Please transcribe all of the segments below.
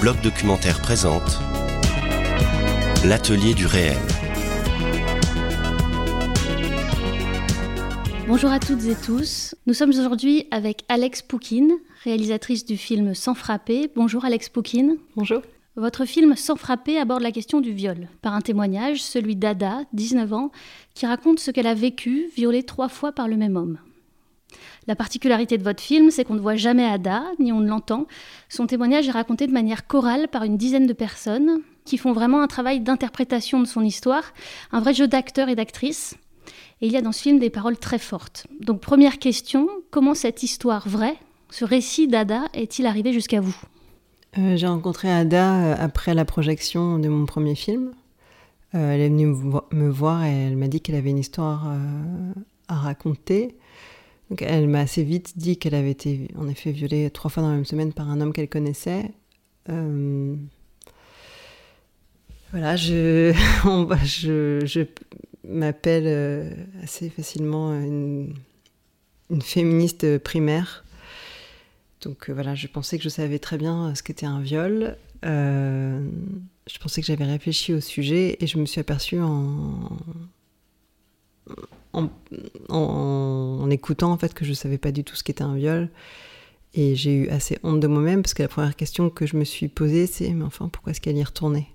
bloc documentaire présente L'atelier du réel. Bonjour à toutes et tous. Nous sommes aujourd'hui avec Alex Poukine, réalisatrice du film Sans frapper. Bonjour Alex Poukine. Bonjour. Votre film Sans frapper aborde la question du viol, par un témoignage, celui d'Ada, 19 ans, qui raconte ce qu'elle a vécu, violée trois fois par le même homme. La particularité de votre film, c'est qu'on ne voit jamais Ada, ni on ne l'entend. Son témoignage est raconté de manière chorale par une dizaine de personnes qui font vraiment un travail d'interprétation de son histoire, un vrai jeu d'acteurs et d'actrices. Et il y a dans ce film des paroles très fortes. Donc première question, comment cette histoire vraie, ce récit d'Ada, est-il arrivé jusqu'à vous? Euh, j'ai rencontré Ada euh, après la projection de mon premier film. Euh, elle est venue me, voir et elle m'a dit qu'elle avait une histoire à raconter. Elle m'a assez vite dit qu'elle avait été en effet violée trois fois dans la même semaine par un homme qu'elle connaissait. Voilà, je, m'appelle assez facilement une, féministe primaire. Donc euh, voilà, je pensais que je savais très bien ce qu'était un viol. Euh, je pensais que j'avais réfléchi au sujet et je me suis aperçue en, en, écoutant en fait que je savais pas du tout ce qu'était un viol. Et j'ai eu assez honte de moi-même parce que la première question que je me suis posée, c'est mais enfin pourquoi est-ce qu'elle y retournait?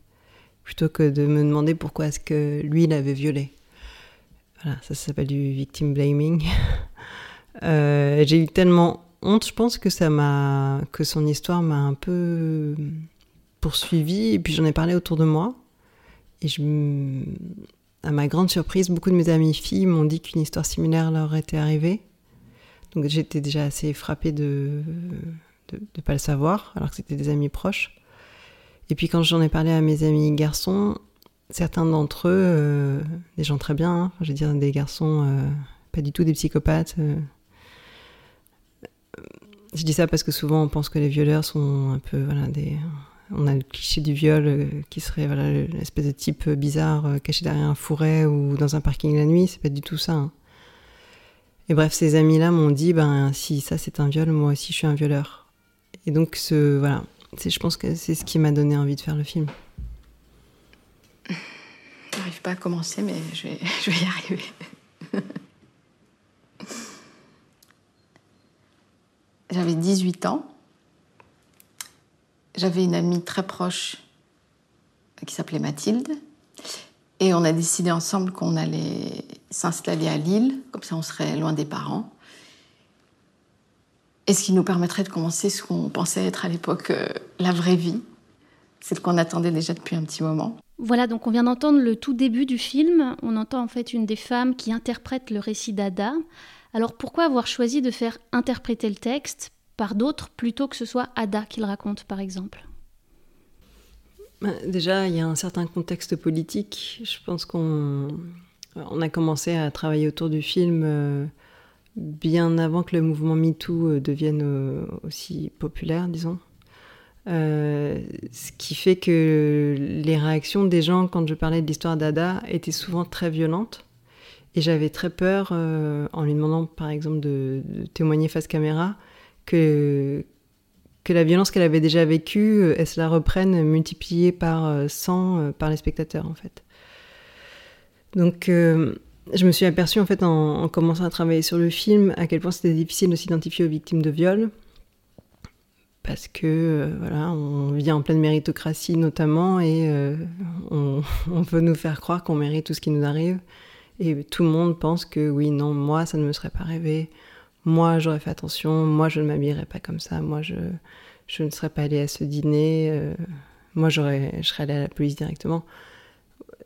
Plutôt que de me demander pourquoi est-ce que lui l'avait violée. Voilà, ça, s'appelle du victim blaming. Euh, j'ai eu tellement honte, je pense que ça m'a, que son histoire m'a un peu poursuivi et puis j'en ai parlé autour de moi. Et je, à ma grande surprise, beaucoup de mes amies filles m'ont dit qu'une histoire similaire leur était arrivée. Donc j'étais déjà assez frappée de ne pas le savoir, alors que c'était des amis proches. Et puis quand j'en ai parlé à mes amis garçons, certains d'entre eux, euh, des gens très bien, hein, je veux dire des garçons euh, pas du tout des psychopathes, euh, je dis ça parce que souvent on pense que les violeurs sont un peu voilà des on a le cliché du viol euh, qui serait l'espèce de type bizarre euh, caché derrière un fourret ou dans un parking la nuit, c'est pas du tout ça. Hein. Et bref, ces amis-là m'ont dit ben si ça c'est un viol, moi aussi je suis un violeur. Et donc ce voilà, c'est je pense que c'est ce qui m'a donné envie de faire le film. J'arrive pas à commencer mais je vais, je vais y arriver. J'avais 18 ans. J'avais une amie très proche qui s'appelait Mathilde. Et on a décidé ensemble qu'on allait s'installer à Lille, comme ça on serait loin des parents. Et ce qui nous permettrait de commencer ce qu'on pensait être à l'époque euh, la vraie vie. C'est ce qu'on attendait déjà depuis un petit moment. Voilà, donc on vient d'entendre le tout début du film. On entend en fait une des femmes qui interprète le récit d'Ada. Alors pourquoi avoir choisi de faire interpréter le texte? Par d'autres plutôt que ce soit Ada qui le raconte par exemple bah, Déjà, il y a un certain contexte politique. Je pense qu'on on a commencé à travailler autour du film euh, bien avant que le mouvement MeToo euh, devienne euh, aussi populaire, disons. ce qui fait que les réactions des gens quand je parlais de l'histoire d'Ada étaient souvent très violentes. Et j'avais très peur, en lui demandant par exemple de, témoigner face caméra, que, la violence qu'elle avait déjà vécue, euh, elle se la reprenne multipliée par 100 euh, par les spectateurs en fait. Donc je me suis aperçue en fait en, commençant à travailler sur le film à quel point c'était difficile de s'identifier aux victimes de viol. Parce que voilà, on vit en pleine méritocratie notamment et on, on veut nous faire croire qu'on mérite tout ce qui nous arrive. Et tout le monde pense que oui, non, moi, ça ne me serait pas rêvé. Moi, j'aurais fait attention. Moi, je ne m'habillerais pas comme ça. Moi, je, je ne serais pas allée à ce dîner. Euh, moi, j'aurais, je serais allée à la police directement.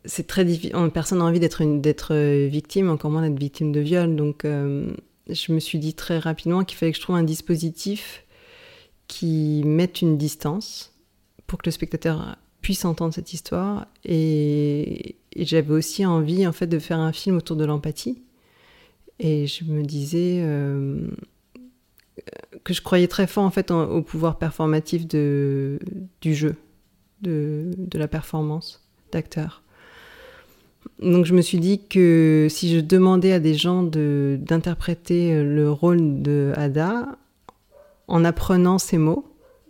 C'est très difficile. Personne n'a envie d'être, d'être euh, victime, encore moins d'être victime de viol. Donc, euh, je me suis dit très rapidement qu'il fallait que je trouve un dispositif qui mette une distance pour que le spectateur puisse entendre cette histoire et, et j'avais aussi envie en fait de faire un film autour de l'empathie. Et je me disais euh, que je croyais très fort en fait au pouvoir performatif de, du jeu, de, de la performance d'acteur. Donc je me suis dit que si je demandais à des gens d'interpréter le rôle de Ada en apprenant ces mots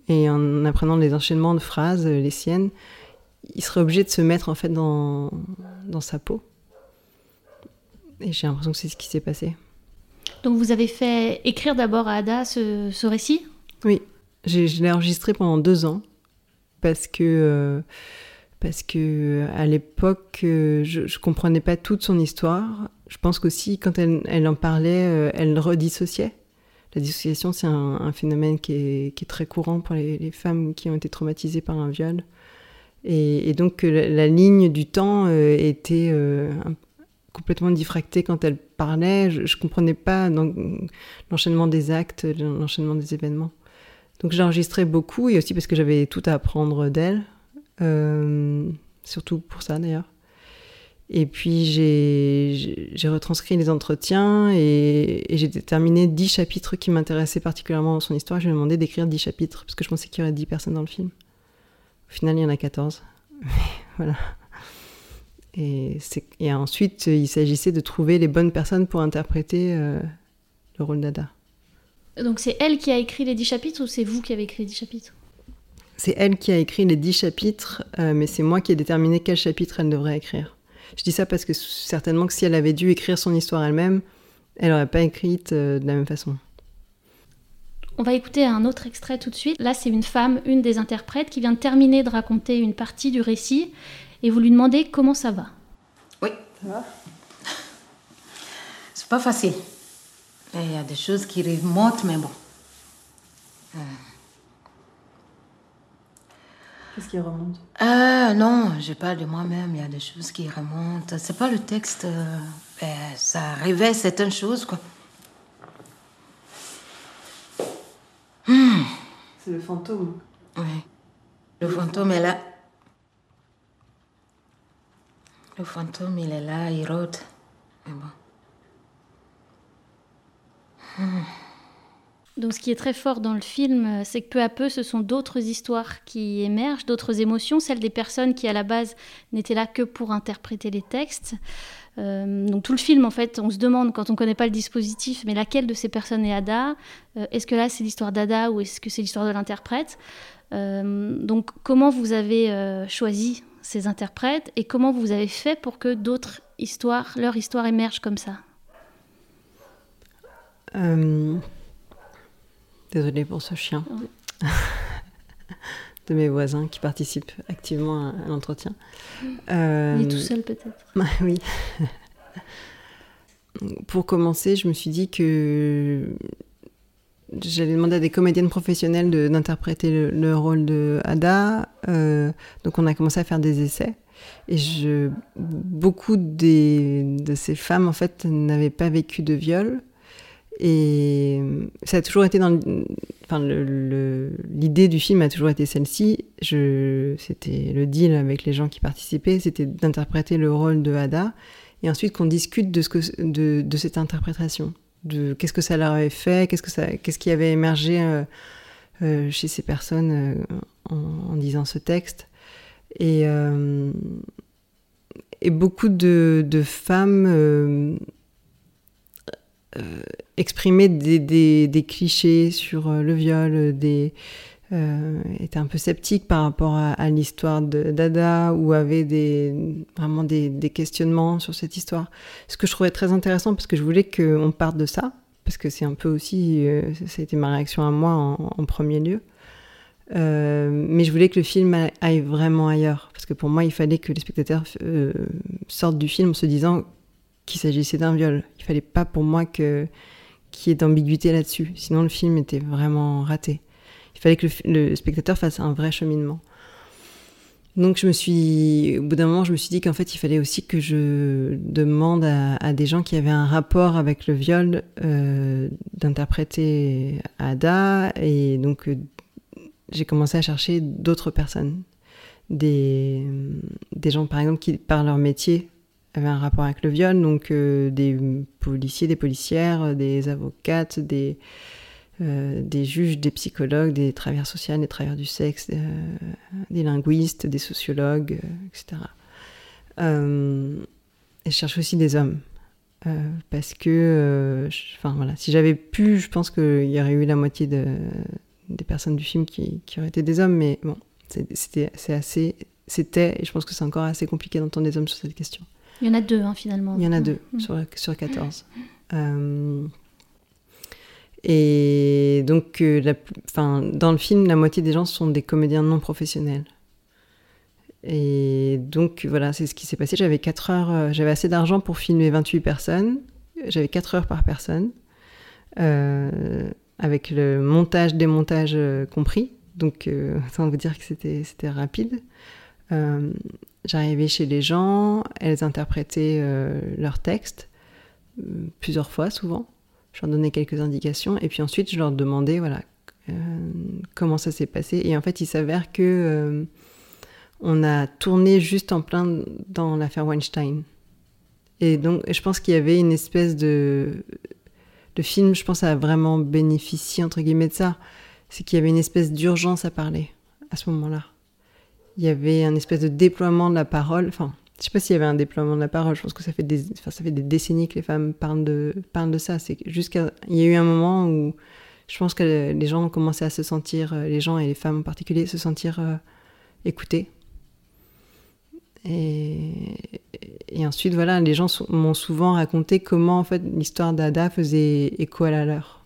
et en apprenant les enchaînements de phrases, les siennes, il serait obligé de se mettre en fait dans, dans sa peau. Et j'ai l'impression que c'est ce qui s'est passé. Donc vous avez fait écrire d'abord à Ada ce, ce récit? Oui, je l'ai enregistré pendant deux ans parce que euh, parce que à l'époque euh, je, ne comprenais pas toute son histoire. Je pense qu'aussi quand elle, elle, en parlait, euh, elle redissociait. La dissociation, c'est un, phénomène qui est, qui est, très courant pour les, femmes qui ont été traumatisées par un viol. Et, donc la, ligne du temps était complètement diffractée quand elle parlait. Je, ne comprenais pas l'enchaînement des actes, l'enchaînement des événements. Donc j'enregistrais beaucoup et aussi parce que j'avais tout à apprendre d'elle, euh, surtout pour ça d'ailleurs. Et puis j'ai retranscrit les entretiens et, j'ai déterminé 10 chapitres qui m'intéressaient particulièrement dans son histoire. Je lui ai demandé d'écrire 10 chapitres parce que je pensais qu'il y aurait 10 personnes dans le film. Au final, il y en a 14. voilà. Et, et, ensuite, il s'agissait de trouver les bonnes personnes pour interpréter euh, le rôle d'Ada. Donc c'est elle qui a écrit les dix chapitres ou c'est vous qui avez écrit les dix chapitres? C'est elle qui a écrit les dix chapitres, euh, mais c'est moi qui ai déterminé quel chapitre elle devrait écrire. Je dis ça parce que certainement que si elle avait dû écrire son histoire elle-même, elle n'aurait pas écrite euh, de la même façon. On va écouter un autre extrait tout de suite. Là, c'est une femme, une des interprètes, qui vient de terminer de raconter une partie du récit, et vous lui demandez comment ça va. Oui, ça va? C'est pas facile. Il y a des choses qui remontent, mais bon. Euh. Qu'est-ce qui remonte? Euh, Non, je parle de moi-même. Il y a des choses qui remontent. C'est pas le texte. Euh, ben, ça révèle certaines choses, quoi. C'est le fantôme. Oui. Le, fantôme est là. Le fantôme, il est là, il rôde. Mais bon. Donc ce qui est très fort dans le film, euh, c'est que peu à peu, ce sont d'autres histoires qui émergent, d'autres émotions, celles des personnes qui à la base n'étaient là que pour interpréter les textes. Euh, donc tout le film, en fait, on se demande quand on ne connaît pas le dispositif, mais laquelle de ces personnes est Ada? Euh, Est-ce que là c'est l'histoire d'Ada ou est-ce que c'est l'histoire de l'interprète? Donc comment vous avez choisi ces interprètes et comment vous avez fait pour que d'autres histoires, leur histoire émerge comme ça euh... Désolée pour ce chien. de mes voisins qui participent activement à, l'entretien. Euh... Il est tout seul peut-être. oui. pour commencer, je me suis dit que j'allais demander à des comédiennes professionnelles d'interpréter le, rôle de Ada. Euh, donc on a commencé à faire des essais. Et beaucoup de ces femmes, en fait, n'avaient pas vécu de viol. Et ça a toujours été dans. Enfin, l'idée du film a toujours été celle-ci. C'était le deal avec les gens qui participaient, c'était d'interpréter le rôle de Ada et ensuite qu'on discute de cette interprétation. Qu'est-ce que ça leur avait fait, qu'est-ce, que ça, qu'est-ce qui avait émergé euh, euh, chez ces personnes euh, en, en, disant ce texte. Et, beaucoup de, femmes exprimer des, clichés sur le viol, des, euh, était un peu sceptique par rapport à, l'histoire de Dada ou avait vraiment des, questionnements sur cette histoire. Ce que je trouvais très intéressant parce que je voulais qu'on parte de ça, parce que c'est un peu aussi, ça a été ma réaction à moi en, premier lieu. mais je voulais que le film aille vraiment ailleurs, parce que pour moi, il fallait que les spectateurs sortent du film en se disant qu'il s'agissait d'un viol. Il fallait pas pour moi que qu'il y ait d'ambiguïté là-dessus. Sinon, le film était vraiment raté. Il fallait que le, spectateur fasse un vrai cheminement. Donc, je me suis, au bout d'un moment, je me suis dit qu'en fait, il fallait aussi que je demande à, des gens qui avaient un rapport avec le viol euh, d'interpréter Ada. Et donc, euh, j'ai commencé à chercher d'autres personnes. Des, des gens, par exemple, qui, par leur métier, avait un rapport avec le viol, donc euh, des policiers, des policières, des avocates, des, euh, des juges, des psychologues, des travailleurs sociaux, des travailleurs du sexe, euh, des linguistes, des sociologues, etc. et je cherche aussi des hommes. parce que, enfin voilà, si j'avais pu, je pense qu'il y aurait eu la moitié de, des personnes du film qui, qui, auraient été des hommes, mais bon, c'était assez, c'était, et je pense que c'est encore assez compliqué d'entendre des hommes sur cette question. Il y en a deux, hein, finalement. Il y en a deux mmh. sur, sur 14. Euh, et donc, euh, dans le film, la moitié des gens sont des comédiens non professionnels. Et donc, voilà, c'est ce qui s'est passé. J'avais 4 heures, euh, j'avais assez d'argent pour filmer 28 personnes. J'avais 4 heures par personne, euh, avec le montage, démontage compris. Donc, sans vous dire que c'était rapide. J'arrivais chez les gens, elles interprétaient leurs textes, plusieurs fois souvent je leur donnais quelques indications et puis ensuite je leur demandais voilà euh, comment ça s'est passé. Et en fait il s'avère que euh, on a tourné juste en plein dans l'affaire Weinstein. Et donc je pense qu'il y avait une espèce de le film je pense a vraiment bénéficié entre guillemets de ça. C'est qu'il y avait une espèce d'urgence à parler à ce moment-là. Il y avait un espèce de déploiement de la parole enfin je sais pas s'il y avait un déploiement de la parole. Je pense que ça fait des, ça fait des décennies que les femmes parlent de, parlent de ça. C'est jusqu'à, il y a eu un moment où je pense que les gens ont commencé à se sentir, euh, les gens et les femmes en particulier, se sentir euh, écoutés. Et, et, ensuite, voilà, les gens m'ont souvent raconté comment en fait l'histoire d'Ada faisait écho à la leur.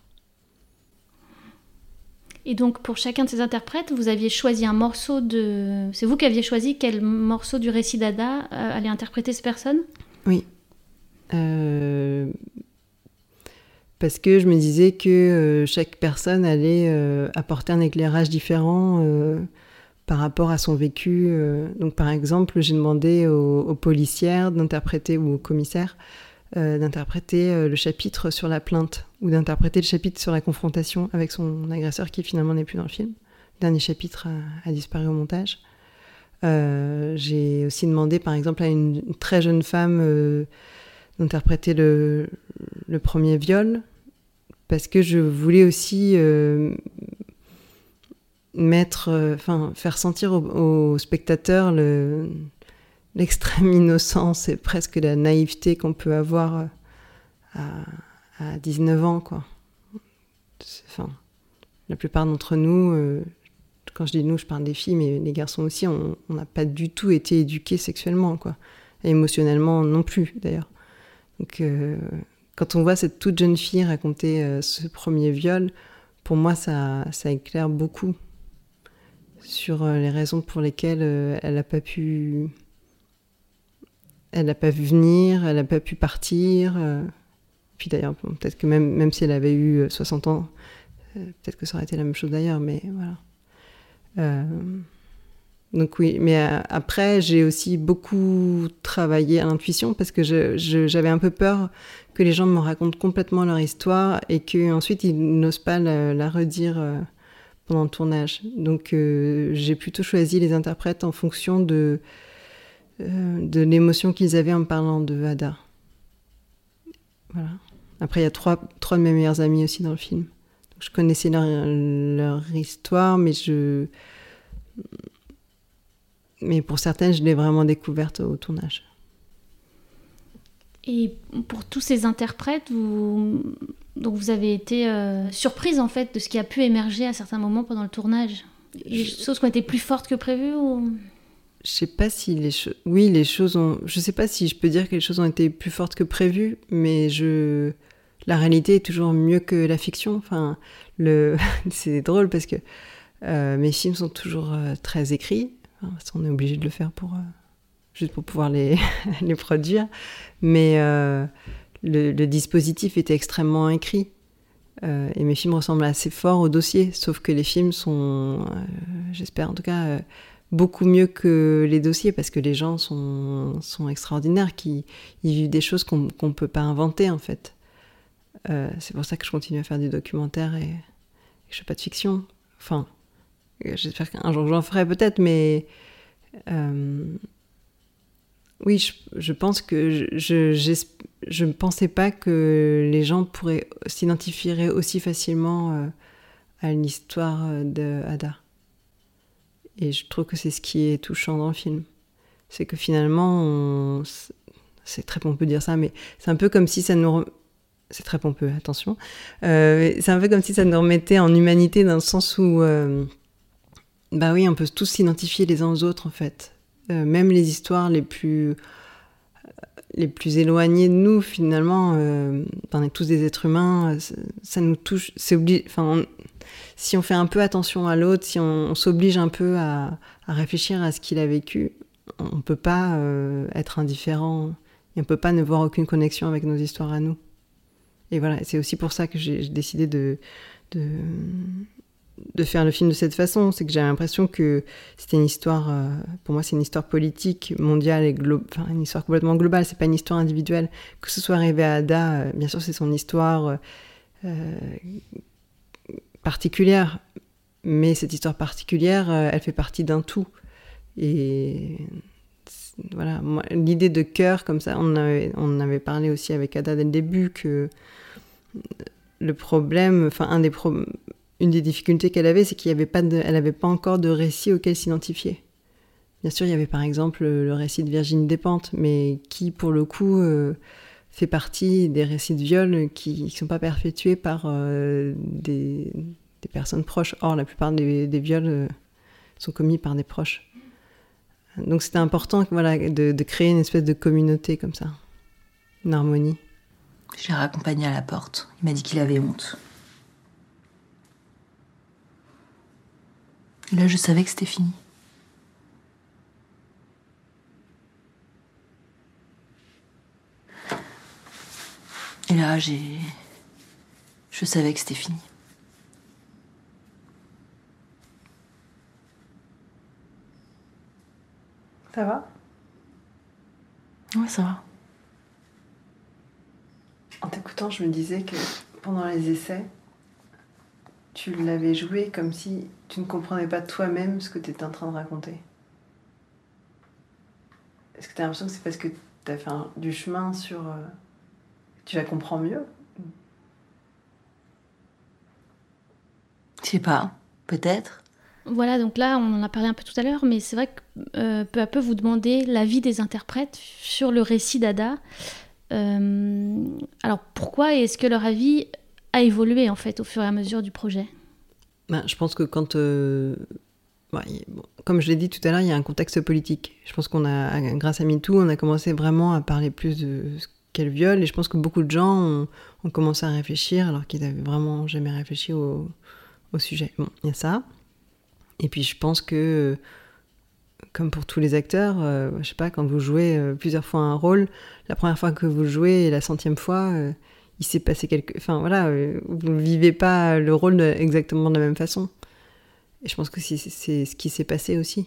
Et donc pour chacun de ces interprètes, vous aviez choisi un morceau de... C'est vous qui aviez choisi quel morceau du récit d'Ada euh, allait interpréter ces personnes Oui. Euh, parce que je me disais que euh, chaque personne allait apporter un éclairage différent par rapport à son vécu. Donc par exemple, j'ai demandé aux, aux policières d'interpréter ou aux commissaires euh, d'interpréter euh, le chapitre sur la plainte ou d'interpréter le chapitre sur la confrontation avec son agresseur qui finalement n'est plus dans le film. Le dernier chapitre a, disparu au montage. Euh, j'ai aussi demandé par exemple à une, très jeune femme d'interpréter le, premier viol parce que je voulais aussi mettre, faire sentir aux au spectateurs le l'extrême innocence et presque la naïveté qu'on peut avoir euh, à, 19 ans, quoi. Enfin, la plupart d'entre nous, euh, quand je dis nous, je parle des filles, mais les garçons aussi, on n'a pas du tout été éduqués sexuellement, quoi. Et émotionnellement non plus, d'ailleurs. Donc, euh, quand on voit cette toute jeune fille raconter ce premier viol, pour moi, ça, ça éclaire beaucoup sur les raisons pour lesquelles elle n'a pas pu elle n'a pas vu venir, elle n'a pas pu partir. Euh. Puis d'ailleurs, peut-être que même, même si elle avait eu 60 euh, ans, euh, peut-être que ça aurait été la même chose d'ailleurs, mais voilà. donc oui, mais après, j'ai aussi beaucoup travaillé à l'intuition parce que j'avais un peu peur que les gens me racontent complètement leur histoire et qu'ensuite ils n'osent pas la, redire pendant le tournage. Donc j'ai plutôt choisi les interprètes en fonction de euh, de l'émotion qu'ils avaient en me parlant de Ada. Voilà. Après, il y a trois, trois de mes meilleurs amis aussi dans le film. je connaissais leur, leur, histoire, mais je. Mais pour certaines, je l'ai vraiment découverte au tournage. Et pour tous ces interprètes, vous, donc vous avez été euh, surprise en fait de ce qui a pu émerger à certains moments pendant le tournage. Les choses qui ont été plus fortes que prévues ou? Je sais pas si les choses. Oui, les choses ont. Je sais pas si je peux dire que les choses ont été plus fortes que prévues, mais je. La réalité est toujours mieux que la fiction. Enfin, le. c'est drôle parce que euh, mes films sont toujours euh, très écrits. qu'on est obligé de le faire pour. Euh, juste pour pouvoir les, les produire. Mais le, le, dispositif était extrêmement écrit. et mes films ressemblent assez fort au dossier, sauf que les films sont, j'espère en tout cas, beaucoup mieux que les dossiers parce que les gens sont, extraordinaires, qui ils vivent des choses qu'on ne peut pas inventer en fait. Euh, c'est pour ça que je continue à faire du documentaire et, je fais pas de fiction. Enfin, j'espère qu'un jour j'en ferai peut-être, mais euh, oui, je, pense que je, ne pensais pas que les gens pourraient s'identifier aussi facilement euh, à l'histoire de Ada. Et je trouve que c'est ce qui est touchant dans le film. C'est que finalement, c'est très pompeux de dire ça, mais c'est un peu comme si ça nous. c'est très pompeux, attention. Euh, c'est un peu comme si ça nous remettait en humanité dans le sens où, euh, bah oui, on peut tous s'identifier les uns aux autres en fait. Euh, même les histoires les plus les plus éloignées de nous, finalement, on est tous des êtres humains, ça, nous touche. C'est Enfin, si on fait un peu attention à l'autre, si on, s'oblige un peu à, réfléchir à ce qu'il a vécu, on peut pas être indifférent. Et on peut pas ne voir aucune connexion avec nos histoires à nous. Et voilà, c'est aussi pour ça que j'ai décidé de, de, faire le film de cette façon. C'est que j'ai l'impression que c'était une histoire, euh, pour moi, c'est une histoire politique, mondiale et globale, enfin, une histoire complètement globale. C'est pas une histoire individuelle. Que ce soit arrivé à Ada, euh, bien sûr, c'est son histoire euh, particulière, mais cette histoire particulière, elle fait partie d'un tout. Et voilà, l'idée de cœur comme ça, on avait, on avait parlé aussi avec Ada dès le début que le problème, enfin un des une des difficultés qu'elle avait, c'est qu'il avait pas, elle n'avait pas encore de récit auquel s'identifier. Bien sûr, il y avait par exemple le récit de Virginie Despentes, mais qui pour le coup euh, fait partie des récits de viol qui ne sont pas perpétués par euh, des, personnes proches. Or, la plupart des, viols euh, sont commis par des proches. Donc c'était important voilà, de, créer une espèce de communauté comme ça, une harmonie. Je l'ai raccompagné à la porte. Il m'a dit qu'il avait honte. Et là, je savais que c'était fini. Et là, j'ai. Je savais que c'était fini. Ça va? Ouais, ça va. En t'écoutant, je me disais que pendant les essais, tu l'avais joué comme si tu ne comprenais pas toi-même ce que tu étais en train de raconter. Est-ce que tu as l'impression que c'est parce que tu as fait du chemin sur. Euh, tu la comprends mieux Je sais pas, peut-être. Voilà, donc là, on en a parlé un peu tout à l'heure, mais c'est vrai que euh, peu à peu, vous demandez l'avis des interprètes sur le récit d'Ada. Euh, alors pourquoi est-ce que leur avis a évolué en fait au fur et à mesure du projet? Ben, Je pense que quand... Euh, comme je l'ai dit tout à l'heure, il y a un contexte politique. Je pense qu'on a, grâce à MeToo, on a commencé vraiment à parler plus de ce qu'elle viole, et je pense que beaucoup de gens ont, commencé à réfléchir alors qu'ils n'avaient vraiment jamais réfléchi au, sujet. Bon, il y a ça. Et puis je pense que, comme pour tous les acteurs, euh, je sais pas, quand vous jouez euh, plusieurs fois un rôle, la première fois que vous jouez et la centième fois, euh, il s'est passé quelque... Enfin voilà, vous ne vivez pas le rôle exactement de la même façon. Et je pense que c'est ce qui s'est passé aussi.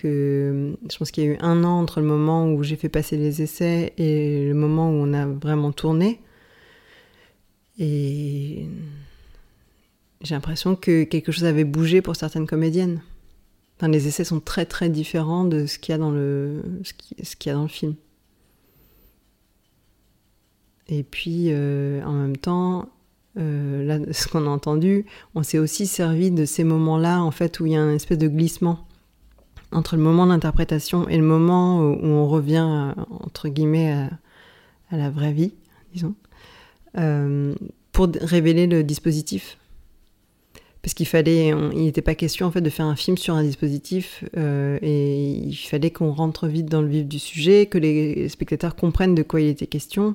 Que, je pense qu'il y a eu un an entre le moment où j'ai fait passer les essais et le moment où on a vraiment tourné. Et j'ai l'impression que quelque chose avait bougé pour certaines comédiennes. Les essais sont très très différents de ce qu'il y a dans le, ce qu'il y a dans le film. Et puis, euh, en même temps, euh, là, ce qu'on a entendu, on s'est aussi servi de ces moments-là, en fait, où il y a un espèce de glissement entre le moment d'interprétation et le moment où on revient, entre guillemets, à, la vraie vie, disons, euh, pour révéler le dispositif parce qu'il fallait, il n'était pas question en fait de faire un film sur un dispositif euh, et il fallait qu'on rentre vite dans le vif du sujet, que les spectateurs comprennent de quoi il était question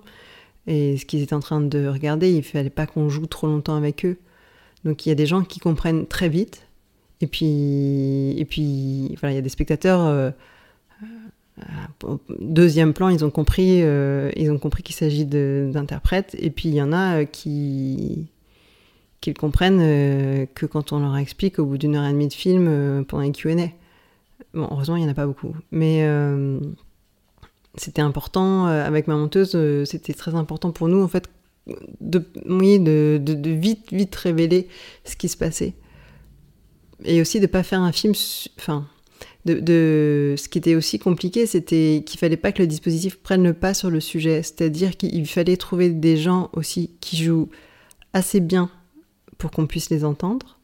et ce qu'ils étaient en train de regarder. Il fallait pas qu'on joue trop longtemps avec eux. Donc il y a des gens qui comprennent très vite et puis et puis voilà, il y a des spectateurs. Euh, euh, deuxième plan, ils ont compris, ils ont compris qu'il s'agit d'interprètes, et puis il y en a qui, qu'ils comprennent euh, que quand on leur explique au bout d'une heure et demie de film euh, pendant les Q&A. Bon, heureusement, il n'y en a pas beaucoup. Mais euh, c'était important, avec ma monteuse, c'était très important pour nous, en fait, de, de, de, vite, vite révéler ce qui se passait. Et aussi de ne pas faire un film... Enfin, de, de, ce qui était aussi compliqué, c'était qu'il fallait pas que le dispositif prenne le pas sur le sujet. C'est-à-dire qu'il fallait trouver des gens aussi qui jouent assez bien pour qu'on puisse les entendre,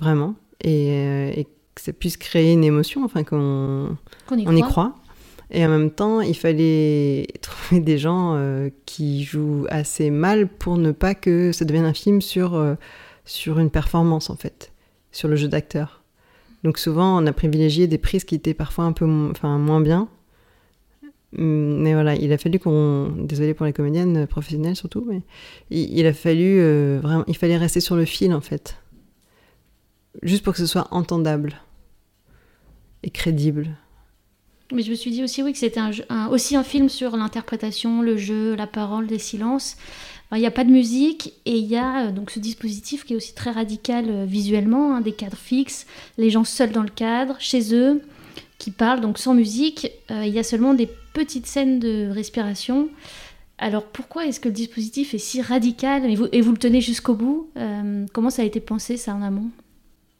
vraiment, et, euh, que ça puisse créer une émotion, enfin qu'on y, on y croit. Et en même temps, il fallait trouver des gens euh, qui jouent assez mal pour ne pas que ça devienne un film sur, euh, sur une performance, en fait, sur le jeu d'acteur. Donc souvent, on a privilégié des prises qui étaient parfois un peu enfin, moins bien. Hum, mais voilà, il a fallu qu'on... Désolé pour les comédiennes professionnelles surtout, mais il, a fallu euh, vraiment... Il fallait rester sur le fil, en fait. Juste pour que ce soit entendable et crédible. Mais je me suis dit aussi oui que c'était un, aussi un film sur l'interprétation, le jeu, la parole, des silences. Il n'y a pas de musique et il y a euh, donc ce dispositif qui est aussi très radical euh, visuellement, hein, des cadres fixes, les gens seuls dans le cadre, chez eux, qui parlent donc sans musique. Euh, il y a seulement des petites scènes de respiration. Alors pourquoi est-ce que le dispositif est si radical? Et vous, et vous le tenez jusqu'au bout? Comment ça a été pensé ça en amont?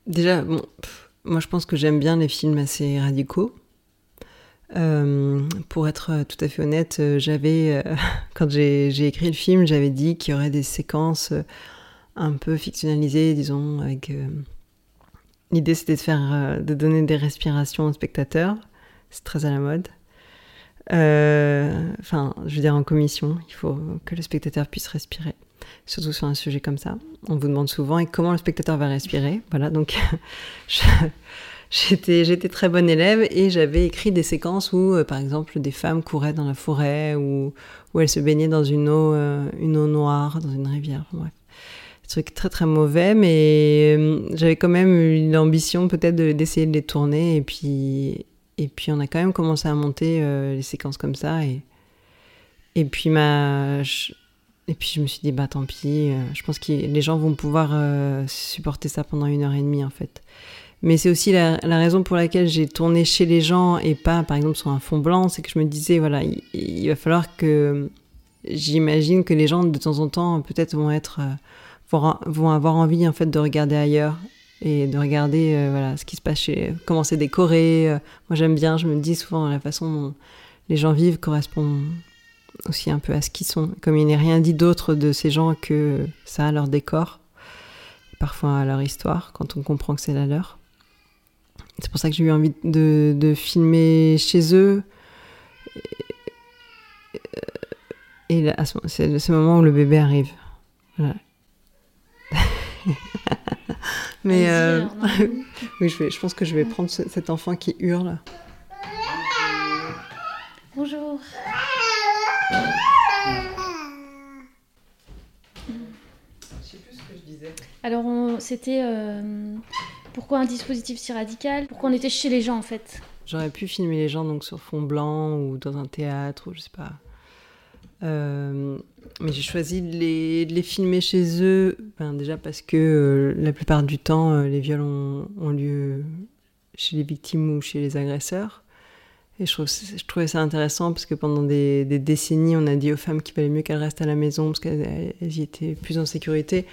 Déjà, moi je pense que j'aime bien les films assez radicaux. Euh, pour être tout à fait honnête, euh, j'avais, euh, quand j'ai écrit le film, j'avais dit qu'il y aurait des séquences un peu fictionnalisées, disons, L'idée c'était de faire, de donner des respirations aux spectateurs. C'est très à la mode. Enfin, je veux dire en commission, il faut que le spectateur puisse respirer, surtout sur un sujet comme ça. On vous demande souvent et comment le spectateur va respirer? Voilà, donc je- j'étais très bonne élève et j'avais écrit des séquences où, euh, par exemple, des femmes couraient dans la forêt ou où elles se baignaient dans une eau, euh, noire, dans une rivière. Bref, des trucs très très mauvais, mais euh, j'avais quand même eu l'ambition peut-être de- d'essayer de les tourner et puis on a quand même commencé à monter les séquences comme ça et puis je- me suis dit bah tant pis, je pense que les gens vont pouvoir supporter ça pendant une heure et demie en fait. Mais c'est aussi la, raison pour laquelle j'ai tourné chez les gens et pas par exemple sur un fond blanc, c'est que je me disais voilà il, va falloir que j'imagine que les gens de temps en temps peut-être vont être euh, vont, avoir envie en fait de regarder ailleurs et de regarder euh, voilà ce qui se passe chez comment c'est décoré. euh. moi j'aime bien, je me dis souvent la façon dont les gens vivent correspond aussi un peu à ce qu'ils sont. Comme il n'est rien dit d'autre de ces gens que ça, leur décor, parfois leur histoire, quand on comprend que c'est la leur. C'est pour ça que j'ai eu envie de, de filmer chez eux. Et là, à ce- c'est ce moment où le bébé arrive. Voilà. Mais euh, oui, je, vais, je pense que je vais prendre ce- cet enfant qui hurle. Bonjour. Je sais plus ce que je disais. Alors, c'était euh, pourquoi un dispositif si radical? Pourquoi on était chez les gens en fait? J'aurais pu filmer les gens donc sur fond blanc ou dans un théâtre ou je sais pas. Euh, mais j'ai choisi de les, de les filmer chez eux, ben, déjà parce que euh, la plupart du temps, euh, les viols ont, lieu chez les victimes ou chez les agresseurs. Et je, trouve, je trouvais ça intéressant parce que pendant des, des décennies, on a dit aux femmes qu'il valait mieux qu'elles restent à la maison parce qu'elles elles y étaient plus en sécurité.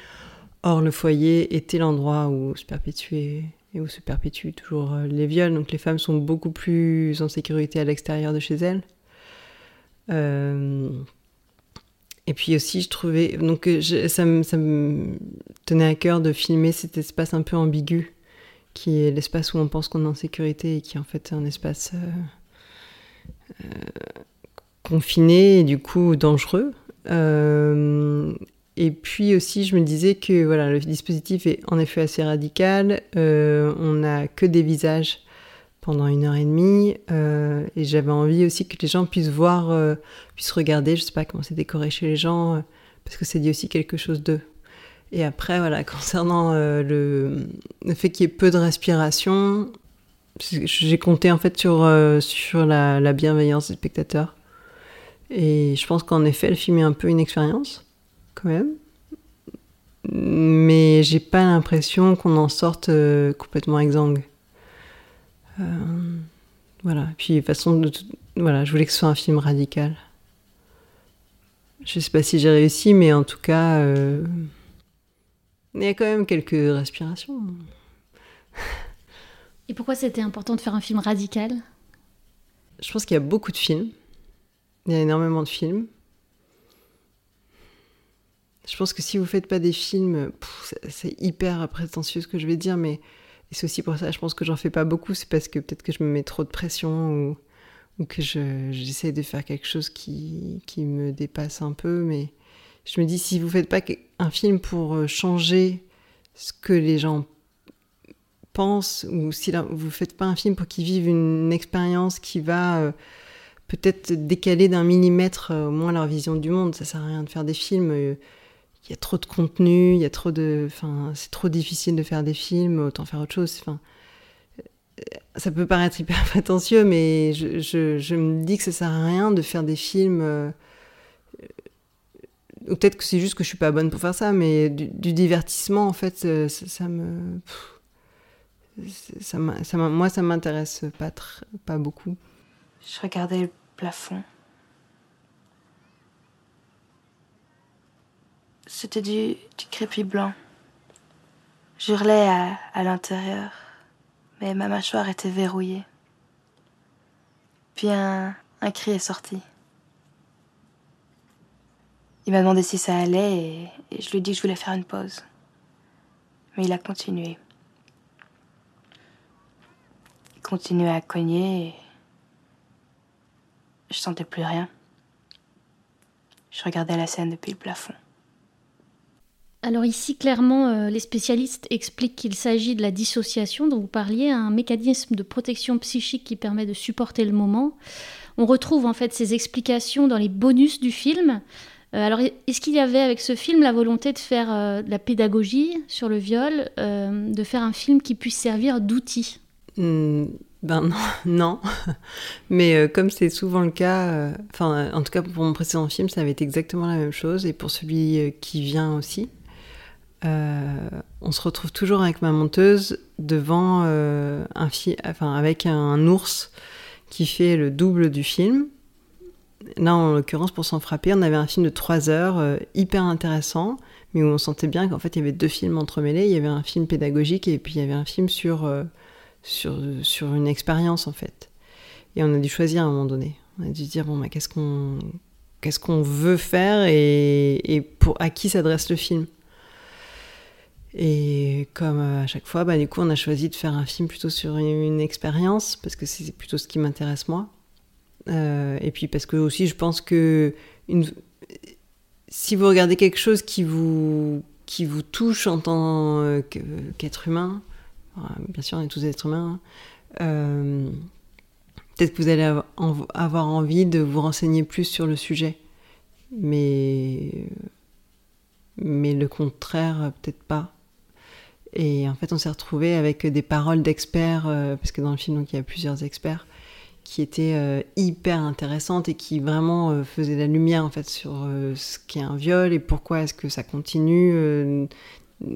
Or, le foyer était l'endroit où se perpétuait et où se perpétuent toujours euh, les viols. Donc les femmes sont beaucoup plus en sécurité à l'extérieur de chez elles. Euh, Et puis aussi, je trouvais. Donc euh, ça, me, tenait à cœur de filmer cet espace un peu ambigu, qui est l'espace où on pense qu'on est en sécurité et qui en fait est un espace confiné et du coup dangereux. Et puis aussi, je me disais que voilà, le dispositif est en effet assez radical. Euh, on n'a que des visages pendant une heure et demie. euh, et j'avais envie aussi que les gens puissent voir, euh, puissent regarder, je sais pas comment c'est décoré chez les gens, parce que ça dit aussi quelque chose d'eux. Et après, voilà, concernant le, fait qu'il y ait peu de respiration, c'est- j'ai compté en fait sur, sur la bienveillance des spectateurs. Et je pense qu'en effet, le film est un peu une expérience, quand même. Mais j'ai pas l'impression qu'on en sorte euh, complètement exsangue. Euh, voilà. Puis, de toute façon, de tout- voilà, je voulais que ce soit un film radical. Je sais pas si j'ai réussi, mais en tout cas, euh, il y a quand même quelques respirations. Et pourquoi c'était important de faire un film radical? Je pense qu'il y a beaucoup de films. Il y a énormément de films. Je pense que si vous faites pas des films, c'est- hyper prétentieux ce que je vais dire, mais c'est aussi pour ça, je pense que j'en fais pas beaucoup. C'est parce que peut-être que je me mets trop de pression ou, que j'essaie de faire quelque chose qui, qui, me dépasse un peu. Mais je me dis, si vous faites pas un film pour euh, changer ce que les gens pensent, ou si là, vous faites pas un film pour qu'ils vivent une expérience qui va euh, peut-être décaler d'un millimètre euh, au moins leur vision du monde, ça sert à rien de faire des films. Il y a trop de contenu, il y a trop de, enfin, c'est trop difficile de faire des films, autant faire autre chose. Enfin, ça peut paraître hyper prétentieux, mais je, me dis que ça sert à rien de faire des films. Euh, ou peut-être que c'est juste que je suis pas bonne pour faire ça, mais du, divertissement, en fait, euh, ça, me. ça, ça moi, ça m'intéresse pas, pas beaucoup. Je regardais le plafond. C'était du, du crépi blanc. J'hurlais à, à l'intérieur mais ma mâchoire était verrouillée. Puis un, cri est sorti. Il m'a demandé si ça allait et, je lui ai dit que je voulais faire une pause. Mais il a continué. Il continuait à cogner et je sentais plus rien. Je regardais la scène depuis le plafond. Alors ici, clairement, euh, les spécialistes expliquent qu'il s'agit de la dissociation dont vous parliez, un mécanisme de protection psychique qui permet de supporter le moment. On retrouve en fait ces explications dans les bonus du film. Euh, alors, est-ce qu'il y avait avec ce film la volonté de faire euh, de la pédagogie sur le viol, de faire un film qui puisse servir d'outil? Hmm, Ben non, non. Mais comme c'est souvent le cas, enfin, en tout cas pour mon précédent film, ça avait été exactement la même chose, et pour celui qui vient aussi. Euh, on se retrouve toujours avec ma monteuse devant euh, un film, enfin avec un ours qui fait le double du film. Là, en l'occurrence, pour s'en frapper, on avait un film de 3 heures euh, hyper intéressant, mais où on sentait bien qu'en fait, il y avait deux films entremêlés. Il y avait un film pédagogique et puis il y avait un film sur, sur, sur une expérience, en fait. Et on a dû choisir à un moment donné. On a dû dire, bon, bah, qu'est-ce qu'on qu'est-ce qu'on veut faire et, et pour, à qui s'adresse le film et comme euh, à chaque fois, bah, du coup, on a choisi de faire un film plutôt sur une, expérience, parce que c'est plutôt ce qui m'intéresse moi. Euh, et puis parce que aussi, je pense que si vous regardez quelque chose qui vous, qui vous touche en tant euh, qu'être humain, bien sûr, on est tous des êtres humains, hein, peut-être que vous allez avoir envie de vous renseigner plus sur le sujet. Mais, mais le contraire, peut-être pas. Et en fait, on s'est retrouvé avec des paroles d'experts, euh, parce que dans le film, donc, il y a plusieurs experts, qui étaient euh, hyper intéressantes et qui vraiment euh, faisaient la lumière en fait sur ce qu'est un viol et pourquoi est-ce que ça continue.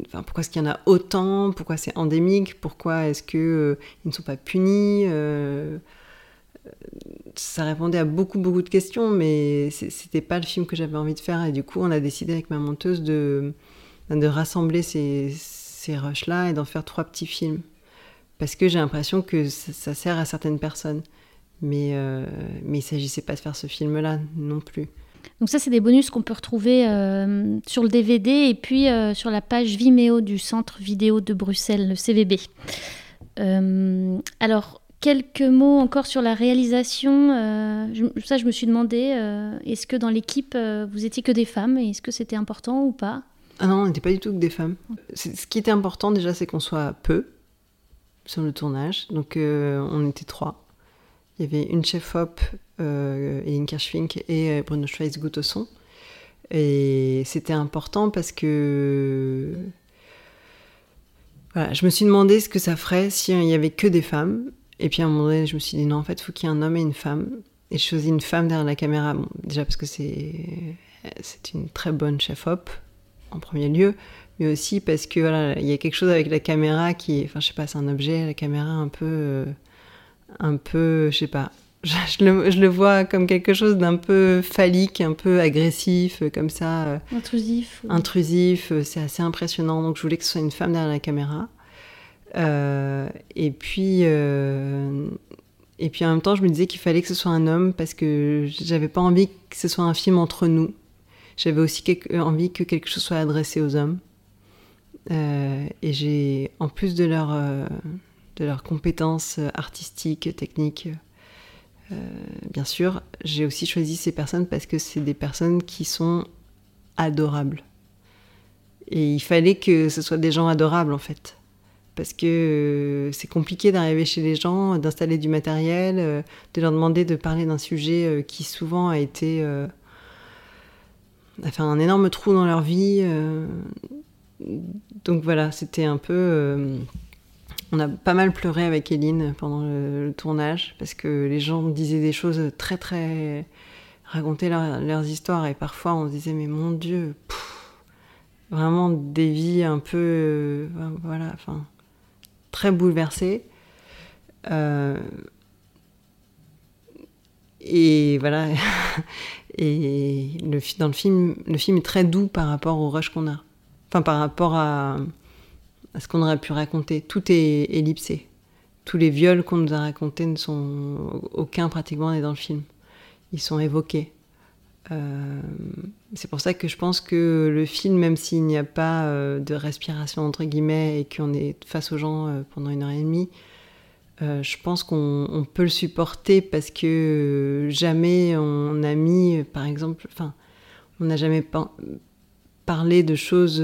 Enfin, pourquoi est-ce qu'il y en a autant Pourquoi c'est endémique Pourquoi est-ce qu'ils ne sont pas punis ça répondait à beaucoup beaucoup de questions, mais c'était pas le film que j'avais envie de faire. Et du coup, on a décidé avec ma monteuse de, de rassembler ces, ces rushs-là et d'en faire trois petits films. Parce que j'ai l'impression que ça, sert à certaines personnes. Mais, euh, mais il s'agissait pas de faire ce film-là non plus. Donc ça, c'est des bonus qu'on peut retrouver euh, sur le DVD et puis euh, sur la page Vimeo du Centre Vidéo de Bruxelles, le CVB. alors, quelques mots encore sur la réalisation. ça, je me suis demandé, est-ce que dans l'équipe, vous étiez que des femmes et est-ce que c'était important ou pas? Ah non, on n'était pas du tout que des femmes. Ce qui était important déjà, c'est qu'on soit peu sur le tournage. Donc euh, on était trois. Il y avait une chef hop, euh, Kirschfink et euh, Bruno Schweitz-Gut au son. Et c'était important parce que voilà, je me suis demandé ce que ça ferait s'il n'y avait que des femmes. Et puis à un moment donné, je me suis dit non, en fait, il faut qu'il y ait un homme et une femme. Et je choisis une femme derrière la caméra. déjà parce que c'est c'est une très bonne chef op en premier lieu, mais aussi parce que voilà, il y a quelque chose avec la caméra qui est, enfin je sais pas, c'est un objet, la caméra un peu, euh, un peu, je sais pas, je, le, vois comme quelque chose d'un peu phallique, un peu agressif, comme ça. Euh, intrusif. Intrusif, euh, c'est assez impressionnant. Donc je voulais que ce soit une femme derrière la caméra. et puis, et puis en même temps, je me disais qu'il fallait que ce soit un homme parce que j'avais pas envie que ce soit un film entre nous. J'avais aussi euh, envie que quelque chose soit adressé aux hommes. Euh, et j'ai, en plus de, euh, leurs compétences artistiques, techniques, bien sûr, j'ai aussi choisi ces personnes parce que c'est des personnes qui sont adorables. Et il fallait que ce soit des gens adorables en fait. Parce que c'est compliqué d'arriver chez les gens, d'installer du matériel, de leur demander de parler d'un sujet qui souvent a été. A fait un énorme trou dans leur vie. donc voilà, c'était un peu. on a pas mal pleuré avec Eline pendant le, tournage parce que les gens disaient des choses très très. racontaient leurs histoires et parfois on se disait mais mon Dieu vraiment des vies un peu euh, voilà enfin très bouleversées euh, et voilà. Et le dans le film le film est très doux par rapport au rush qu'on a. Enfin par rapport à, ce qu'on aurait pu raconter. Tout est ellipsé. Tous les viols qu'on nous a racontés ne sont aucun pratiquement n'est dans le film. Ils sont évoqués. Euh, c'est pour ça que je pense que le film, même s'il n'y a pas euh, de respiration entre guillemets et qu'on est face aux gens euh, pendant une heure et demie, je pense qu'on peut le supporter parce que jamais on a mis, par exemple, enfin, on n'a jamais parlé de choses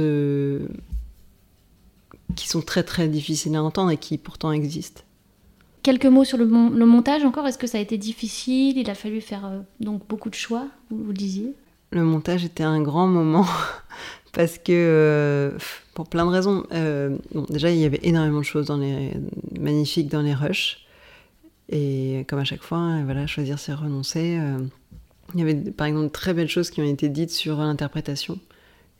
qui sont très très difficiles à entendre et qui pourtant existent. Quelques mots sur le, montage encore. Est-ce que ça a été difficile? Il a fallu faire euh, donc beaucoup de choix, vous, vous disiez? Le montage était un grand moment parce que euh, pour plein de raisons. Euh, déjà, il y avait énormément de choses magnifiques dans les rushs et comme à chaque fois, voilà, choisir c'est renoncer. il y avait par exemple de très belles choses qui ont été dites sur l'interprétation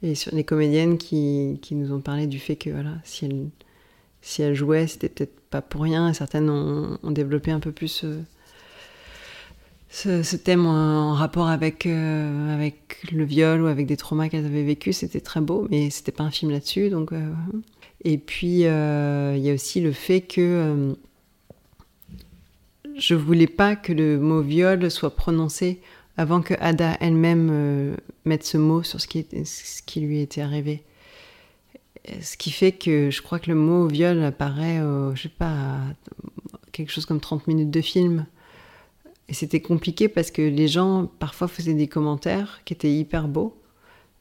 et sur les comédiennes qui, qui, nous ont parlé du fait que voilà, si elles si elles jouaient, c'était peut-être pas pour rien. Certaines ont, développé un peu plus ce, thème en, rapport avec, euh, avec le viol ou avec des traumas qu'elles avaient vécu. C'était très beau, mais c'était pas un film là-dessus. Donc, euh, et puis, euh, il y a aussi le fait que je voulais pas que le mot viol soit prononcé avant que Ada elle-même mette ce mot sur ce qui, ce qui lui était arrivé ce qui fait que je crois que le mot viol apparaît, je sais pas, quelque chose comme 30 minutes de film. Et c'était compliqué parce que les gens parfois faisaient des commentaires qui étaient hyper beaux,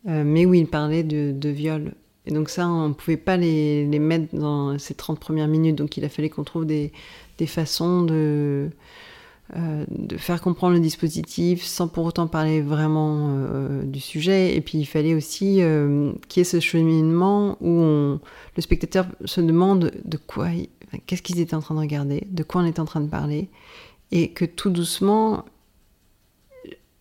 euh, mais où ils parlaient de, viol. Et donc ça, on ne pouvait pas les, mettre dans ces 30 premières minutes. Donc il a fallu qu'on trouve des façons de, euh, de faire comprendre le dispositif sans pour autant parler vraiment euh, du sujet. Et puis il fallait aussi qu'il y ait ce cheminement où le spectateur se demande de quoi, qu'est-ce qu'ils étaient en train de regarder, de quoi on était en train de parler, et que tout doucement,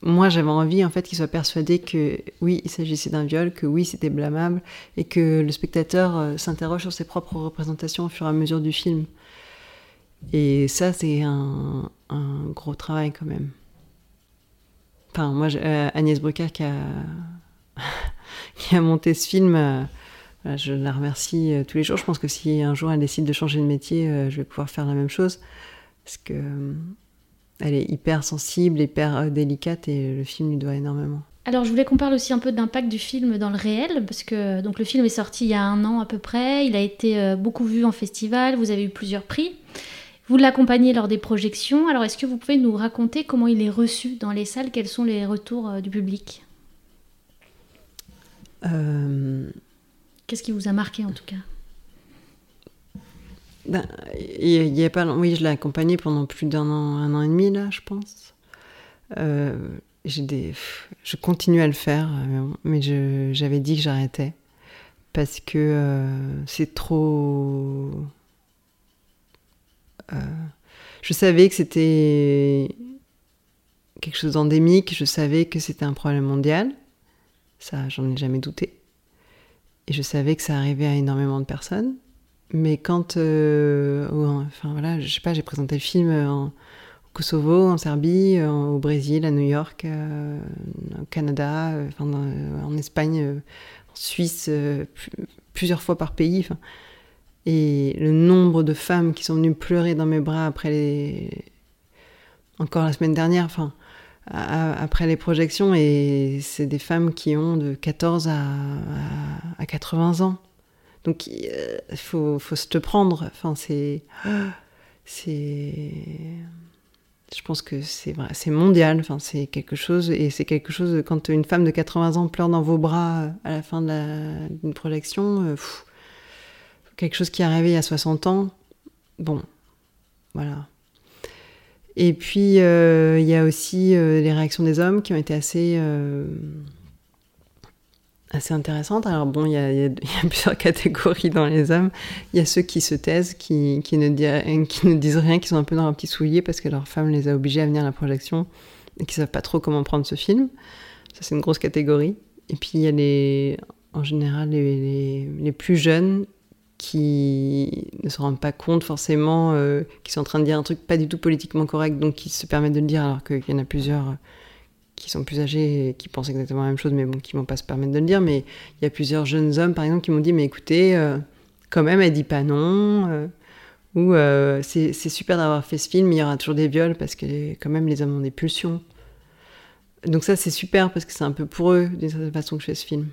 moi j'avais envie en fait qu'il soit persuadé que oui, il s'agissait d'un viol, que oui, c'était blâmable, et que le spectateur s'interroge sur ses propres représentations au fur et à mesure du film. Et ça, c'est un, gros travail quand même. Enfin, moi, euh, Agnès Brucker qui a, monté ce film, euh, je la remercie euh, tous les jours. Je pense que si un jour elle décide de changer de métier, je vais pouvoir faire la même chose. Parce que elle est hyper sensible, hyper délicate et le film lui doit énormément. Alors je voulais qu'on parle aussi un peu d'impact du film dans le réel, parce que donc, le film est sorti il y a un an à peu près, il a été beaucoup vu en festival, vous avez eu plusieurs prix. Vous l'accompagnez lors des projections. Alors, est-ce que vous pouvez nous raconter comment il est reçu dans les salles? Quels sont les retours euh, du public? Euh, Qu'est-ce qui vous a marqué en tout cas? Ben, il y a pas oui, je l'ai accompagné pendant plus d'un an, un an et demi là, je pense. Euh, j'ai des, je continue à le faire, mais j'avais dit que j'arrêtais parce que c'est trop euh, je savais que c'était quelque chose d'endémique, je savais que c'était un problème mondial, ça j'en ai jamais douté. Et je savais que ça arrivait à énormément de personnes. Mais quand, euh, enfin voilà, je sais pas, j'ai présenté le film en, Kosovo, en Serbie, au Brésil, à New York, euh, au Canada, en Espagne, en Suisse, plusieurs fois par pays. Et le nombre de femmes qui sont venues pleurer dans mes bras après les. Encore la semaine dernière, enfin, après les projections, et c'est des femmes qui ont de 14 à, à, 80 ans. Donc il faut, faut se te prendre. C'est. Je pense que c'est vrai, c'est mondial. Enfin, c'est quelque chose et c'est quelque chose quand une femme de 80 ans pleure dans vos bras à la fin d'une projection, euh, quelque chose qui est arrivé il y a 60 ans. Bon, voilà. Et puis euh, il y a aussi euh, les réactions des hommes qui ont été assez assez intéressante. Alors bon, il y, a, plusieurs catégories dans les hommes. Il y a ceux qui se taisent, qui, qui, ne disent, rien, qui sont un peu dans leur petit soulier parce que leur femme les a obligés à venir à la projection et qui savent pas trop comment prendre ce film. Ça, c'est une grosse catégorie. Et puis il y a les, en général les, les, plus jeunes qui ne se rendent pas compte forcément, euh, qui sont en train de dire un truc pas du tout politiquement correct, donc qui se permettent de le dire alors qu'il y en a plusieurs qui sont plus âgés et qui pensent exactement la même chose, mais bon, qui vont pas se permettre de le dire. Mais il y a plusieurs jeunes hommes, par exemple, qui m'ont dit Mais écoutez, euh, quand même, elle dit pas non. Euh, ou euh, c'est super d'avoir fait ce film, il y aura toujours des viols parce que quand même les hommes ont des pulsions. Donc ça c'est super parce que c'est un peu pour eux d'une certaine façon que je fais ce film.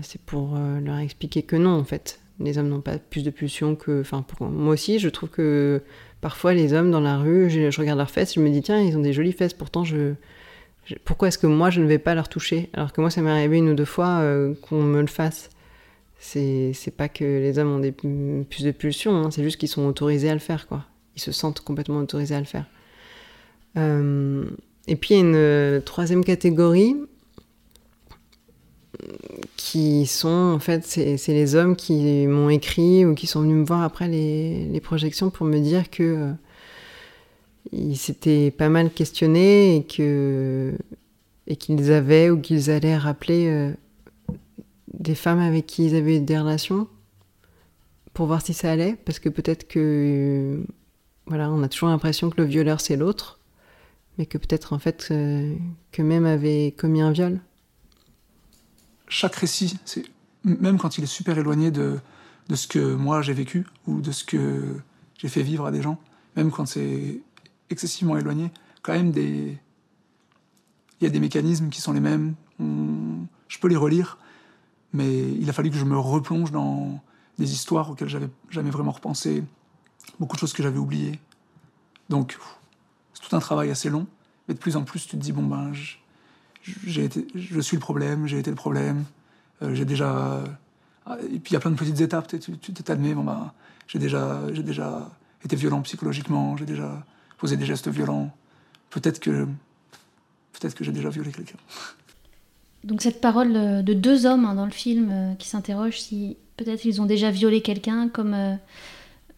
c'est pour leur expliquer que non en fait, les hommes n'ont pas plus de pulsions que, enfin pour moi aussi je trouve que parfois les hommes dans la rue, je regarde leurs fesses, je me dis tiens ils ont des jolies fesses, pourtant je pourquoi est-ce que moi je ne vais pas leur toucher Alors que moi ça m'est arrivé une ou deux fois euh, qu'on me le fasse. C'est, pas que les hommes ont des, plus de pulsions, hein, c'est juste qu'ils sont autorisés à le faire, quoi. Ils se sentent complètement autorisés à le faire. Euh, et puis il y a une euh, troisième catégorie qui sont en fait c'est, les hommes qui m'ont écrit ou qui sont venus me voir après les, les projections pour me dire que ils s'étaient pas mal questionnés et que et qu'ils avaient ou qu'ils allaient rappeler euh, des femmes avec qui ils avaient eu des relations pour voir si ça allait. Parce que peut-être que voilà on a toujours l'impression que le violeur c'est l'autre mais que peut-être en fait euh, que même avait commis un viol. Chaque récit c'est même quand il est super éloigné de, de ce que moi j'ai vécu ou de ce que j'ai fait vivre à des gens même quand c'est excessivement éloigné, quand même. Il y a des mécanismes qui sont les mêmes. Je peux les relire, mais il a fallu que je me replonge dans des histoires auxquelles j'avais jamais vraiment repensé, beaucoup de choses que j'avais oubliées. Donc, c'est tout un travail assez long, mais de plus en plus, tu te dis bon ben, je suis le problème, j'ai été le problème, euh, j'ai déjà. Et puis il y a plein de petites étapes, tu t'admets, bon ben, j'ai déjà, j'ai déjà été violent psychologiquement, j'ai déjà poser des gestes violents. Peut-être que, peut-être que j'ai déjà violé quelqu'un. Donc cette parole euh, de deux hommes hein, dans le film euh, qui s'interrogent si peut-être ils ont déjà violé quelqu'un, comme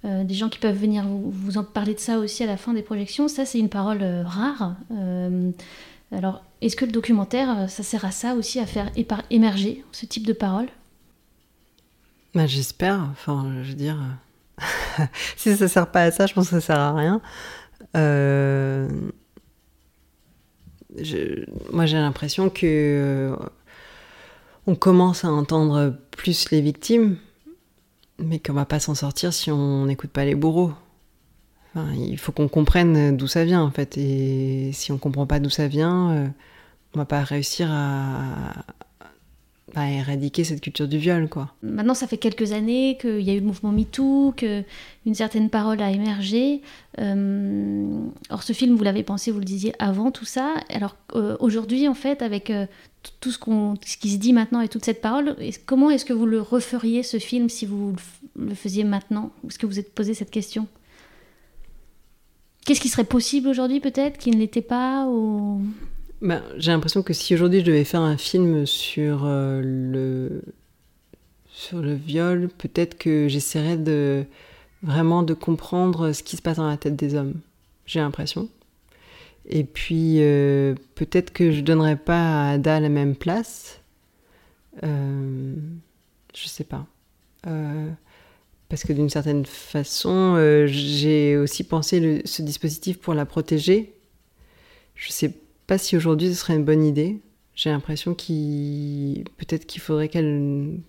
euh, des gens qui peuvent venir vous, en parler de ça aussi à la fin des projections, ça c'est une parole rare. alors est-ce que le documentaire, ça sert à ça aussi, à faire émerger ce type de parole? Bah, J'espère, enfin je veux dire, si ça sert pas à ça, je pense que ça sert à rien. Euh, moi, j'ai l'impression que euh, on commence à entendre plus les victimes, mais qu'on va pas s'en sortir si on n'écoute pas les bourreaux. il faut qu'on comprenne d'où ça vient, en fait. Et si on comprend pas d'où ça vient, euh, on va pas réussir à, à éradiquer cette culture du viol, quoi. Maintenant, ça fait quelques années qu'il y a eu le mouvement MeToo, qu'une certaine parole a émergé. Euh, or, ce film, vous l'avez pensé, vous le disiez avant tout ça. Alors, euh, aujourd'hui, en fait, avec euh, tout ce, qu'on, ce qui se dit maintenant et toute cette parole, comment est-ce que vous le referiez, ce film, si vous le faisiez maintenant? Est-ce que vous êtes posé cette question? Qu'est-ce qui serait possible aujourd'hui, peut-être, qui ne l'était pas. Ben, j'ai l'impression que si aujourd'hui je devais faire un film sur euh, le sur le viol, peut-être que j'essaierais vraiment de comprendre ce qui se passe dans la tête des hommes. J'ai l'impression. Et puis euh, peut-être que je donnerais pas à Ada la même place. Euh, je sais pas. Euh, parce que d'une certaine façon, j'ai aussi pensé ce dispositif pour la protéger. Je sais pas si aujourd'hui ce serait une bonne idée. J'ai l'impression qu'il faudrait qu'elle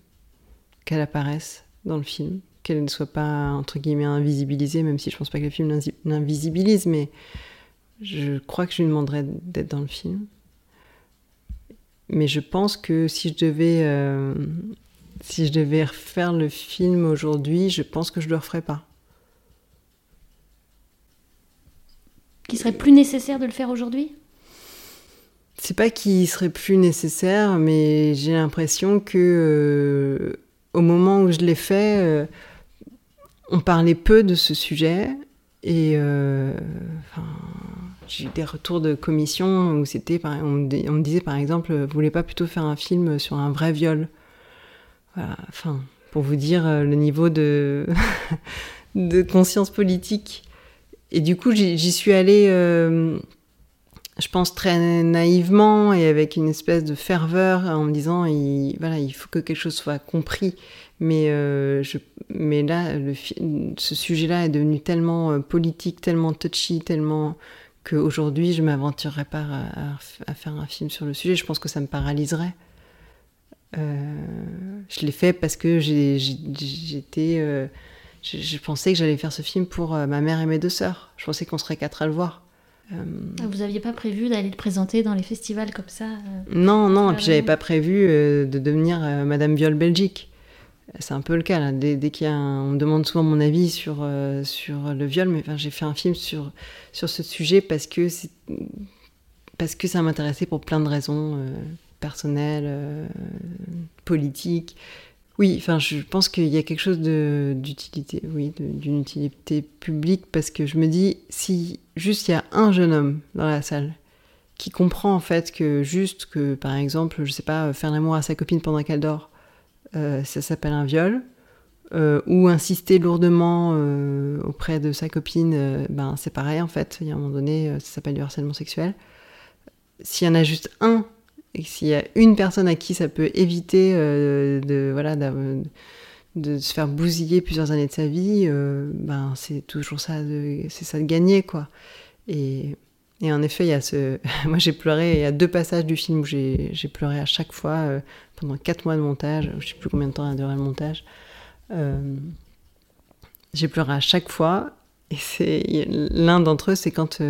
apparaisse dans le film, qu'elle ne soit pas entre guillemets invisibilisée, même si je pense pas que le film l'invisibilise, mais je crois que je lui demanderais d'être dans le film. Mais je pense que si je devais euh, refaire le film aujourd'hui, je pense que je le referais pas. Qu'il serait plus nécessaire de le faire aujourd'hui? C'est pas qu'il serait plus nécessaire, mais j'ai l'impression que euh, au moment où je l'ai fait, euh, on parlait peu de ce sujet et euh, j'ai eu des retours de commission où c'était, on, me disait par exemple, vous voulez pas plutôt faire un film sur un vrai viol? Voilà, enfin, pour vous dire le niveau de, de conscience politique. Et du coup, j'y suis allée je pense très naïvement et avec une espèce de ferveur en me disant il, voilà, il faut que quelque chose soit compris. Mais, euh, là, ce sujet-là est devenu tellement euh, politique, tellement touchy, tellement qu'aujourd'hui, je m'aventurerais pas à, faire un film sur le sujet. Je pense que ça me paralyserait. Euh, je l'ai fait parce que j'étais. je, pensais que j'allais faire ce film pour ma mère et mes deux sœurs. Je pensais qu'on serait quatre à le voir. Euh, vous n'aviez pas prévu d'aller le présenter dans les festivals comme ça euh, Non, non, et puis j'avais pas prévu euh, de devenir Madame Viol Belgique. C'est un peu le cas là. Dès, dès qu'il on me demande souvent mon avis sur, sur le viol, mais enfin, j'ai fait un film sur, sur ce sujet parce que, parce que ça m'intéressait pour plein de raisons personnelles, politiques. Oui, enfin, je pense qu'il y a quelque chose d'utilité, oui, d'une utilité publique, parce que je me dis, si juste il y a un jeune homme dans la salle qui comprend en fait que juste que, par exemple, je sais pas, faire l'amour à sa copine pendant qu'elle dort, euh, ça s'appelle un viol, euh, ou insister lourdement euh, auprès de sa copine, ben c'est pareil en fait, il y a un moment donné, ça s'appelle du harcèlement sexuel. S'il y en a juste un et s'il y a une personne à qui ça peut éviter euh, de, voilà, de, se faire bousiller plusieurs années de sa vie, euh, ben, c'est toujours ça, c'est ça de gagner, quoi. Et, en effet, il y a ce... moi j'ai pleuré, il y a deux passages du film où j'ai pleuré à chaque fois, euh, pendant quatre mois de montage, je sais plus combien de temps a duré le montage. j'ai pleuré à chaque fois, et c'est l'un d'entre eux, c'est quand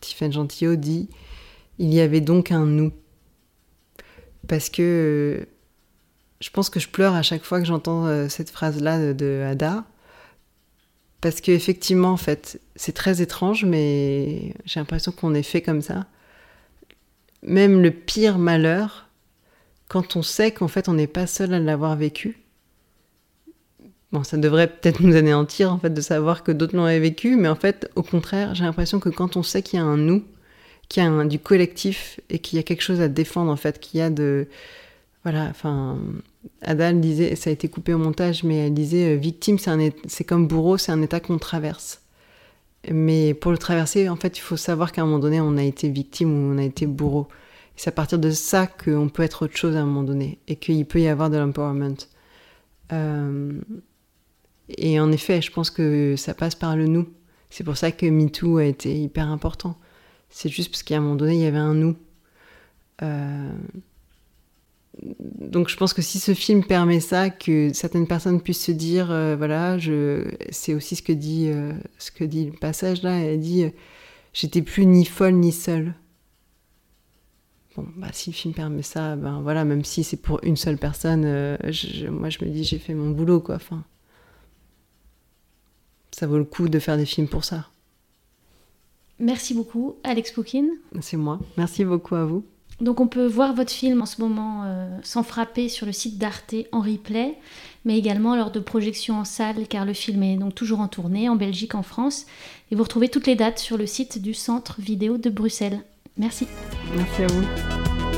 Tiffany Gentillot dit il y avait donc un nous. Parce que euh, je pense que je pleure à chaque fois que j'entends euh, cette phrase-là de, Ada. Parce qu'effectivement, en fait, c'est très étrange, mais j'ai l'impression qu'on est fait comme ça. Même le pire malheur, quand on sait qu'en fait on n'est pas seul à l'avoir vécu, bon, ça devrait peut-être nous anéantir en fait de savoir que d'autres l'ont vécu, mais en fait, au contraire, j'ai l'impression que quand on sait qu'il y a un nous, qu'il y a du collectif et qu'il y a quelque chose à défendre en fait, qu'il a de voilà, enfin Ada disait, ça a été coupé au montage, mais elle disait euh, victime, c'est comme bourreau, c'est un état qu'on traverse. Mais pour le traverser, en fait, il faut savoir qu'à un moment donné, on a été victime ou on a été bourreau. C'est à partir de ça qu'on peut être autre chose à un moment donné et qu'il peut y avoir de l'empowerment. Euh, et en effet, je pense que ça passe par le nous. C'est pour ça que MeToo a été hyper important. C'est juste parce qu'à un moment donné, il y avait un nous. Euh, donc je pense que si ce film permet ça, que certaines personnes puissent se dire, euh, voilà, je... c'est aussi ce que dit, euh, ce que dit le passage là. Elle dit, j'étais plus ni folle ni seule. Bon, bah si le film permet ça, ben voilà, même si c'est pour une seule personne, moi je me dis, j'ai fait mon boulot quoi. Enfin, ça vaut le coup de faire des films pour ça. Merci beaucoup, Alex Poukine. C'est moi. Merci beaucoup à vous. Donc on peut voir votre film en ce moment euh, sans frapper sur le site d'Arte en replay, mais également lors de projections en salle, car le film est donc toujours en tournée en Belgique, en France. Et vous retrouvez toutes les dates sur le site du Centre Vidéo de Bruxelles. Merci. Merci à vous.